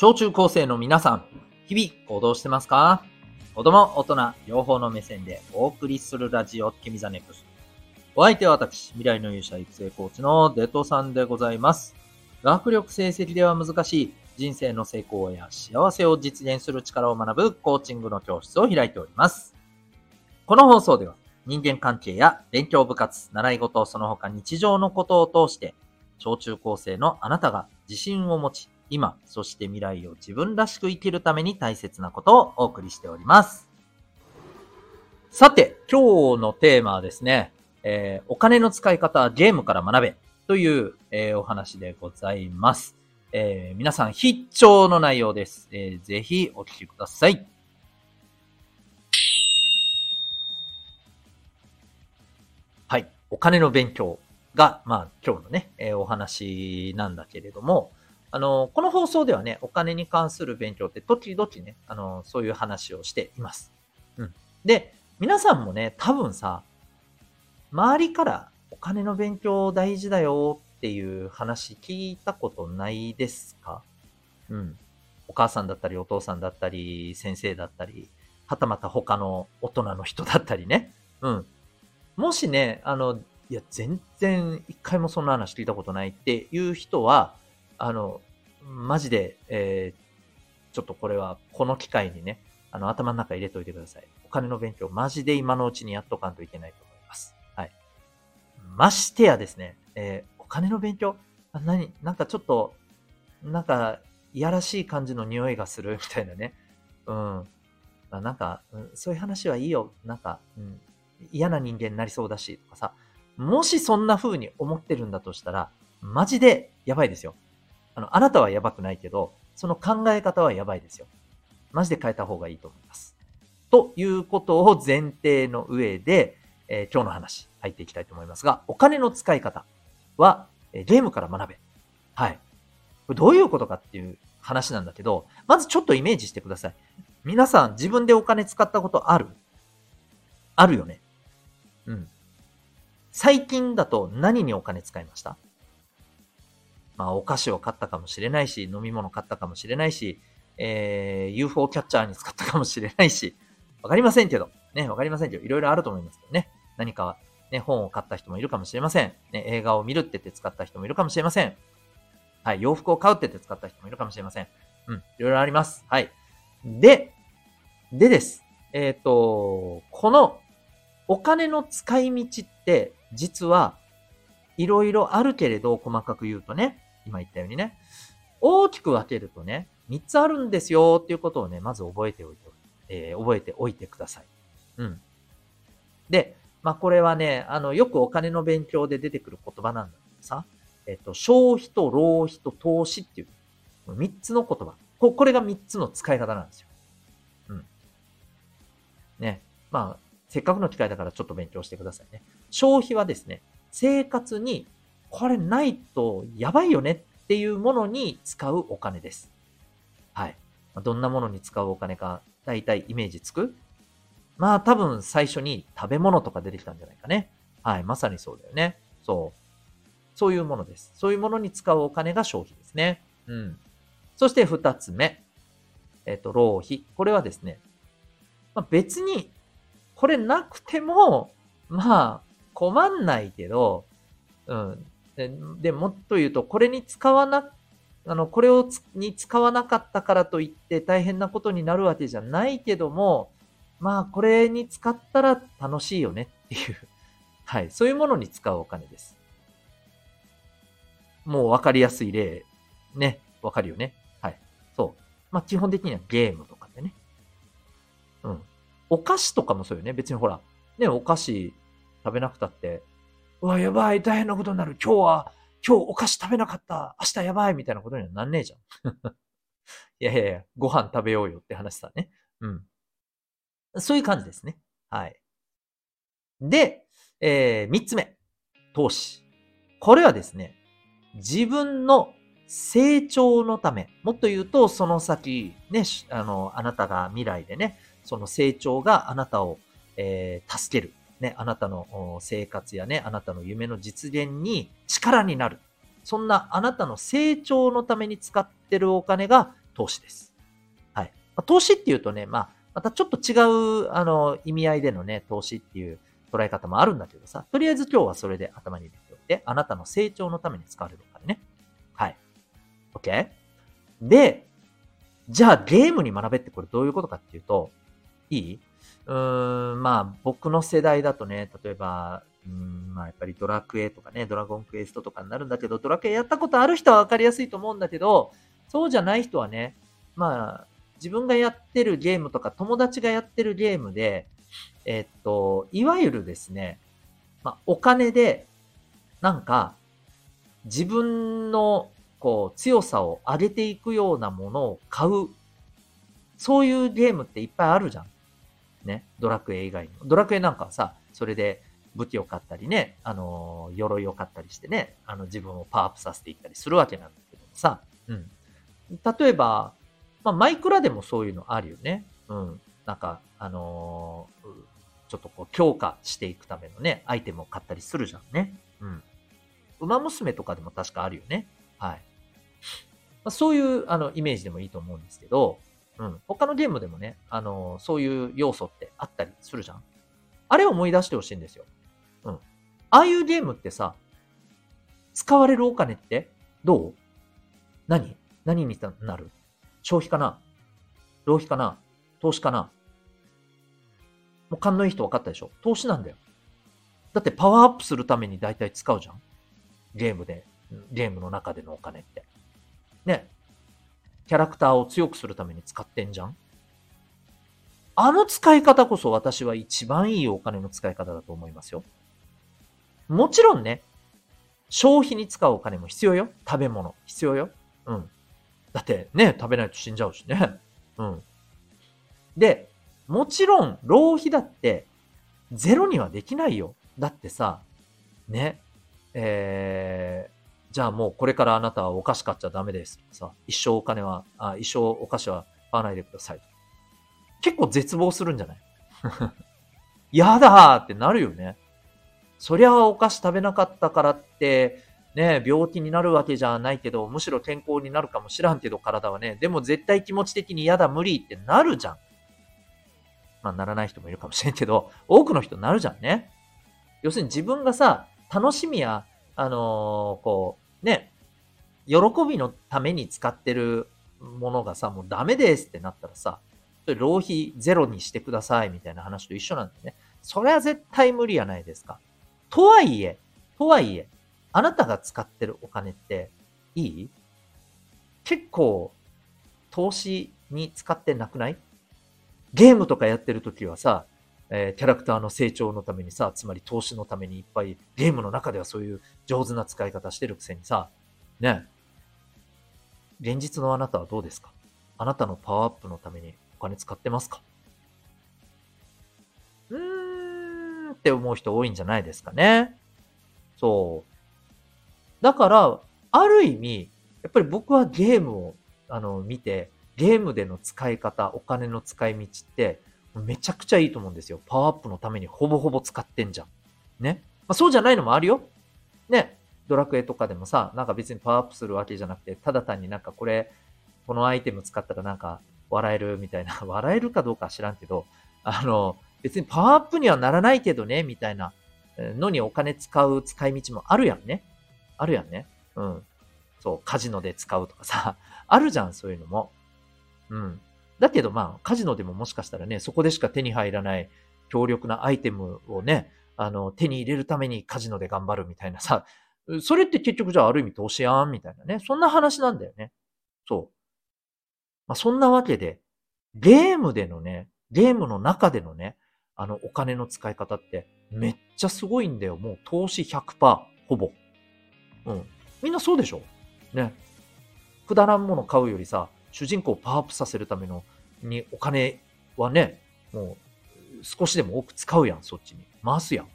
小中高生の皆さん、日々行動してますか？子供、大人、両方の目線でお送りするラジオ、君 the NEXT。お相手は私、未来の勇者育成コーチのデトさんでございます。学力成績では難しい人生の成功や幸せを実現する力を学ぶコーチングの教室を開いております。この放送では人間関係や勉強部活、習い事、その他日常のことを通して、小中高生のあなたが自信を持ち、今、そして未来を自分らしく生きるために大切なことをお送りしております。さて、今日のテーマはですね、えー、お金の使い方はゲームから学べという、えー、お話でございます。えー、皆さん必聴の内容です。えー、ぜひお聞きください。はい。お金の勉強が、まあ今日のね、えー、お話なんだけれども、あの、この放送ではね、お金に関する勉強って時々ね、あの、そういう話をしています。うん。で、皆さんもね、多分さ、周りからお金の勉強大事だよっていう話聞いたことないですか？うん。お母さんだったり、お父さんだったり、先生だったり、はたまた他の大人の人だったりね。うん。もしね、あの、いや、全然一回もそんな話聞いたことないっていう人は、あの、マジで、えー、ちょっとこれは、この機会にね、あの、頭の中入れといてください。お金の勉強、マジで今のうちにやっとかんといけないと思います。はい。ましてやですね、えー、お金の勉強、あ何なんかちょっと、なんか、いやらしい感じの匂いがするみたいなね。うん。あなんか、うん、そういう話はいいよ。なんか、うん、嫌な人間になりそうだし、とかさ。もしそんな風に思ってるんだとしたら、マジでやばいですよ。あの、あなたはやばくないけど、その考え方はやばいですよ。マジで変えた方がいいと思います。ということを前提の上で、えー、今日の話入っていきたいと思いますが、お金の使い方は、え、ゲームから学べ。はい。これどういうことかっていう話なんだけど、まずちょっとイメージしてください。皆さん自分でお金使ったことある？あるよね。うん。最近だと何にお金使いました？まあ、お菓子を買ったかもしれないし、飲み物買ったかもしれないし、えー、UFO キャッチャーに使ったかもしれないし、わかりませんけど、ね、わかりませんけど、いろいろあると思いますけどね。何か、ね、本を買った人もいるかもしれません。ね、映画を見るって言って使った人もいるかもしれません。はい、洋服を買うって言って使った人もいるかもしれません。うん、いろいろあります。はい。で、でです。えっ、ー、と、このお金の使い道って、実は、いろいろあるけれど、細かく言うとね、今言ったようにね、大きく分けるとね、3つあるんですよっていうことをね、まず覚えておいて、えー、覚えておいてください。うん。で、まあこれはね、あの、よくお金の勉強で出てくる言葉なんだけどさ、えっと、消費と浪費と投資っていう、3つの言葉。ここれが3つの使い方なんですよ。うん。ね。まあ、せっかくの機会だからちょっと勉強してくださいね。消費はですね、生活にこれないとやばいよねっていうものに使うお金です。はい。どんなものに使うお金か、だいたいイメージつく？まあ多分最初に食べ物とか出てきたんじゃないかね。はい。まさにそうだよね。そう。そういうものです。そういうものに使うお金が消費ですね。うん。そして二つ目。えっ、と、浪費。これはですね、まあ、別に、これなくても、まあ、困んないけど、うん。で、もっと言うと、これに使わな、あの、これをに使わなかったからといって大変なことになるわけじゃないけども、まあ、これに使ったら楽しいよねっていう、はい、そういうものに使うお金です。もうわかりやすい例、ね、わかるよね。はい。そう。まあ、基本的にはゲームとかでね。うん。お菓子とかもそうよね。別にほら、ね、お菓子食べなくたって、うわ、やばい、大変なことになる。今日は、今日お菓子食べなかった。明日やばい、みたいなことにはなんねえじゃん。いやいやいや、ご飯食べようよって話さね。うん。そういう感じですね。はい。で、えー、三つ目。投資。これはですね、自分の成長のため、もっと言うと、その先、ね、あの、あなたが未来でね、その成長があなたを、えー、助ける。ね、あなたの生活やね、あなたの夢の実現に力になる。そんなあなたの成長のために使ってるお金が投資です。はい。まあ、投資っていうとね、まあ、またちょっと違う、あの、意味合いでのね、投資っていう捉え方もあるんだけどさ、とりあえず今日はそれで頭に入れておいて、あなたの成長のために使われるお金ね。はい。OK? で、じゃあゲームに学べってこれどういうことかっていうと、いい？うーん、まあ僕の世代だとね、例えば、うん、まあやっぱりドラクエとかね、ドラゴンクエストとかになるんだけど、ドラクエやったことある人はわかりやすいと思うんだけど、そうじゃない人はね、まあ自分がやってるゲームとか友達がやってるゲームで、えっと、いわゆるですね、まあお金で、なんか、自分のこう強さを上げていくようなものを買う。そういうゲームっていっぱいあるじゃん。ね。ドラクエ以外にも。ドラクエなんかはさ、それで武器を買ったりね、あの、鎧を買ったりしてね、あの、自分をパワーアップさせていったりするわけなんだけどさ、うん。例えば、まあ、マイクラでもそういうのあるよね。うん。なんか、あのー、ちょっとこう、強化していくためのね、アイテムを買ったりするじゃんね。うん。馬娘とかでも確かあるよね。はい。まあ、そういう、あの、イメージでもいいと思うんですけど、うん。他のゲームでもね、あの、そういう要素ってあったりするじゃん。あれを思い出してほしいんですよ。うん。ああいうゲームってさ、使われるお金ってどう？何？何になる？消費かな？浪費かな？投資かな？もう勘のいい人分かったでしょ？投資なんだよ。だってパワーアップするために大体使うじゃんゲームで、ゲームの中でのお金って。ね。キャラクターを強くするために使ってんじゃん？あの使い方こそ私は一番いいお金の使い方だと思いますよ。もちろんね、消費に使うお金も必要よ。食べ物。必要よ。うん。だってね、食べないと死んじゃうしね。うん。で、もちろん浪費だってゼロにはできないよ。だってさ、ね、えー、じゃあもうこれからあなたはお菓子買っちゃダメですとかさ、一生お金は、あ一生お菓子は買わないでください。結構絶望するんじゃない？やだーってなるよね。そりゃお菓子食べなかったからって、ね、病気になるわけじゃないけど、むしろ健康になるかもしらんけど、体はね。でも絶対気持ち的に嫌だ、無理ってなるじゃん。まあ、ならない人もいるかもしれんけど、多くの人なるじゃんね。要するに自分がさ、楽しみや、あのー、こう、ね、喜びのために使ってるものがさ、もうダメですってなったらさ、浪費ゼロにしてくださいみたいな話と一緒なんだよね。それは絶対無理やないですか。とはいえ、とはいえ、あなたが使ってるお金っていい？結構投資に使ってなくない？ゲームとかやってる時はさ、えー、キャラクターの成長のためにさ、つまり投資のためにいっぱいゲームの中ではそういう上手な使い方してるくせにさ、ね。現実のあなたはどうですか？あなたのパワーアップのためにお金使ってますか？うーんって思う人多いんじゃないですかね。そう。だから、ある意味、やっぱり僕はゲームをあの見て、ゲームでの使い方、お金の使い道って、めちゃくちゃいいと思うんですよ。パワーアップのためにほぼほぼ使ってんじゃん。ね。まあ、そうじゃないのもあるよ。ね。ドラクエとかでもさ、なんか別にパワーアップするわけじゃなくて、ただ単になんかこれ、このアイテム使ったらなんか笑えるみたいな、笑えるかどうか知らんけど、あの、別にパワーアップにはならないけどね、みたいなのにお金使う使い道もあるやんね。あるやんね。うん。そう、カジノで使うとかさ、あるじゃん、そういうのも。うん。だけどまあ、カジノでももしかしたらね、そこでしか手に入らない強力なアイテムをね、あの、手に入れるためにカジノで頑張るみたいなさ、それって結局じゃあある意味投資やんみたいなね。そんな話なんだよね。そう。まあ、そんなわけで、ゲームでのね、ゲームの中でのね、あの、お金の使い方ってめっちゃすごいんだよ。もう投資100%、ほぼ。うん。みんなそうでしょ？ね。くだらんもの買うよりさ、主人公をパワーアップさせるためのにお金はね、もう少しでも多く使うやん、そっちに。回すやん。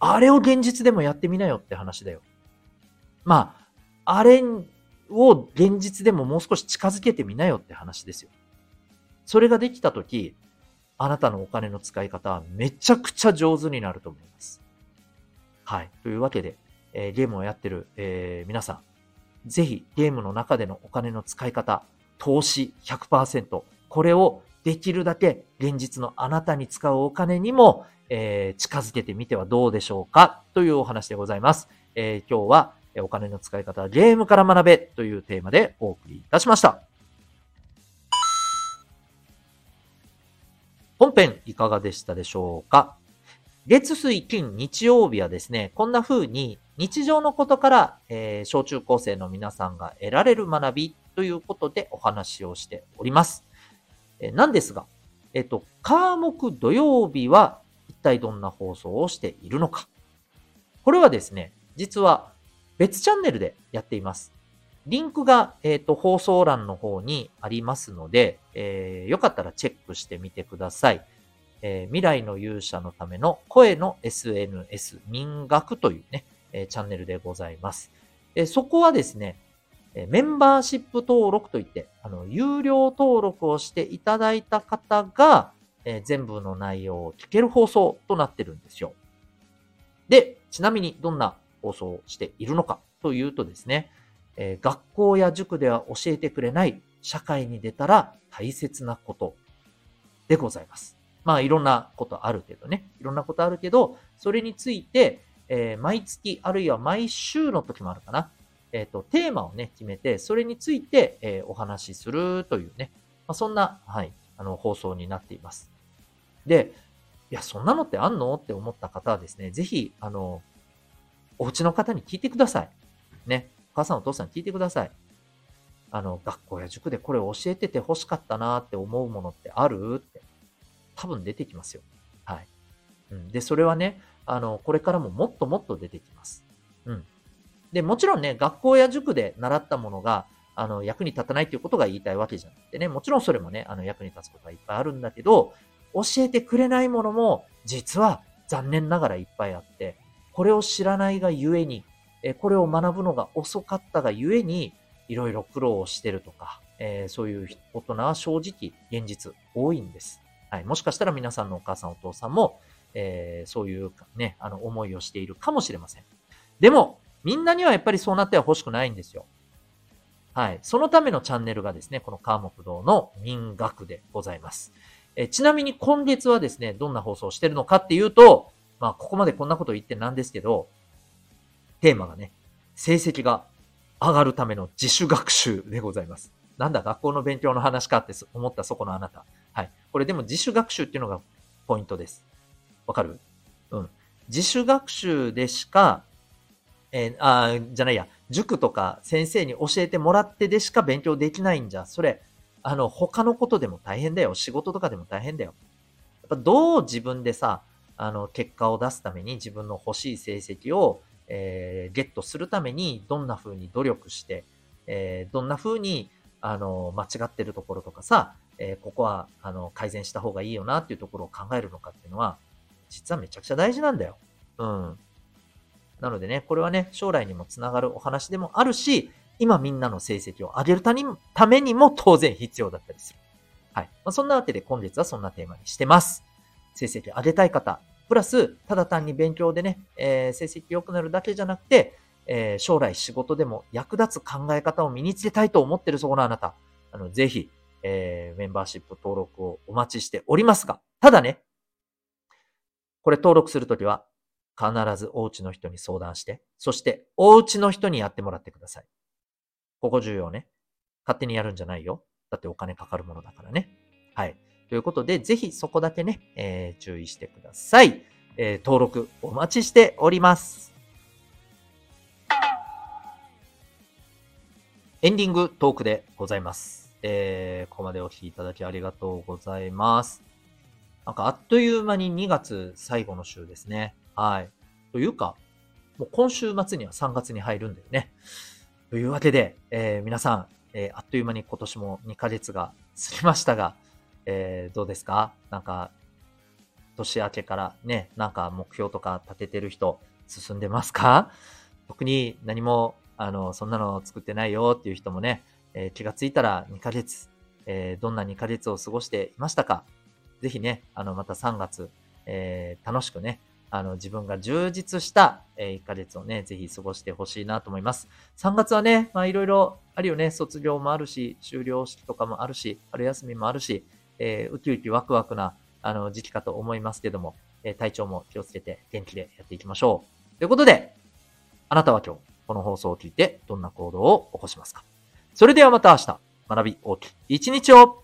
あれを現実でもやってみなよって話だよ。まあ、あれを現実でももう少し近づけてみなよって話ですよ。それができたとき、あなたのお金の使い方はめちゃくちゃ上手になると思います。はい。というわけで、えー、ゲームをやってる、えー、皆さん、ぜひゲームの中でのお金の使い方、投資100%。これをできるだけ現実のあなたに使うお金にも、えー、近づけてみてはどうでしょうか？というお話でございます。えー、今日はお金の使い方はゲームから学べというテーマでお送りいたしました。本編いかがでしたでしょうか？月水金日曜日はですね、こんな風に日常のことから、えー、小中高生の皆さんが得られる学びということでお話をしております。え、なんですが、えっ、ー、と、科目土曜日は一体どんな放送をしているのか。これはですね、実は別チャンネルでやっています。リンクが、えっ、ー、と放送欄の方にありますので、えー、よかったらチェックしてみてください。えー、未来の勇者のための声の SNS 民学というね、えチャンネルでございます。えそこはですね、メンバーシップ登録といって、あの、有料登録をしていただいた方が、え全部の内容を聞ける放送となってるんですよ。で、ちなみにどんな放送をしているのかというとですね、え学校や塾では教えてくれない社会に出たら大切なことでございます。まあいろんなことあるけどね。いろんなことあるけど、それについて、えー、毎月あるいは毎週の時もあるかな。えっ、ー、と、テーマをね、決めて、それについて、えー、お話しするというね、まあ、そんな、はい、あの、放送になっています。で、いや、そんなのってあんのって思った方はですね、ぜひ、あの、お家の方に聞いてください。ね。お母さんお父さん聞いてください。あの、学校や塾でこれ教えてて欲しかったなって思うものってあるって。多分出てきますよ。はい。うん。で、それはね、あの、これからももっともっと出てきます。うん。で、もちろんね、学校や塾で習ったものが、あの、役に立たないっていうことが言いたいわけじゃなくてね、もちろんそれもね、あの、役に立つことはいっぱいあるんだけど、教えてくれないものも、実は残念ながらいっぱいあって、これを知らないがゆえに、えこれを学ぶのが遅かったがゆえに、いろいろ苦労をしてるとか、えー、そういう大人は正直現実多いんです。はい。もしかしたら皆さんのお母さんお父さんも、えー、そういうね、あの思いをしているかもしれません。でも、みんなにはやっぱりそうなっては欲しくないんですよ。はい。そのためのチャンネルがですね、この川木堂の民学でございます。えちなみに今月はですね、どんな放送をしてるのかっていうと、まあ、ここまでこんなこと言ってなんですけど、テーマがね、成績が上がるための自主学習でございます。なんだ、学校の勉強の話かって思ったそこのあなた。はい。これでも自主学習っていうのがポイントです。わかる？うん。自主学習でしか、えー、あじゃないや、塾とか先生に教えてもらってでしか勉強できないんじゃ、それ、あの、他のことでも大変だよ。仕事とかでも大変だよ。やっぱどう自分でさ、あの、結果を出すために自分の欲しい成績を、えー、ゲットするためにどんな風に努力して、えー、どんな風に、あの、間違ってるところとかさ、えー、ここは、あの、改善した方がいいよなっていうところを考えるのかっていうのは、実はめちゃくちゃ大事なんだよ。うん。なのでね、これはね、将来にもつながるお話でもあるし、今みんなの成績を上げるためにも当然必要だったりする。はい。まあ、そんなわけで本日はそんなテーマにしてます。成績上げたい方、プラス、ただ単に勉強でね、えー、成績良くなるだけじゃなくて、えー、将来仕事でも役立つ考え方を身につけたいと思ってるそこのあなた、あの、ぜひ、えー、メンバーシップ登録をお待ちしておりますが、ただね、これ登録するときは、必ずお家の人に相談して、そしてお家の人にやってもらってください。ここ重要ね。勝手にやるんじゃないよ。だってお金かかるものだからね。はい。ということで、ぜひそこだけね、えー、注意してください。えー、登録お待ちしております。エンディングトークでございます。えー、ここまでお聴きいただきありがとうございます。なんかあっという間に2月最後の週ですね。はい。というか、もう今週末には3月に入るんだよね。というわけで、えー、皆さん、えー、あっという間に今年も2ヶ月が過ぎましたが、えー、どうですか？なんか、年明けからね、なんか目標とか立ててる人、進んでますか？特に何も、あの、そんなの作ってないよっていう人もね、えー、気がついたら2ヶ月、えー、どんな2ヶ月を過ごしていましたか？ぜひね、あの、また3月、えー、楽しくね、あの、自分が充実した、えー、1ヶ月をね、ぜひ過ごしてほしいなと思います。3月はね、まあいろいろあるよね、卒業もあるし、修了式とかもあるし、春休みもあるし、えー、ウキウキワクワクな、あの、時期かと思いますけども、えー、体調も気をつけて元気でやっていきましょう。ということで、あなたは今日、この放送を聞いてどんな行動を起こしますか？それではまた明日、学び大きい一日を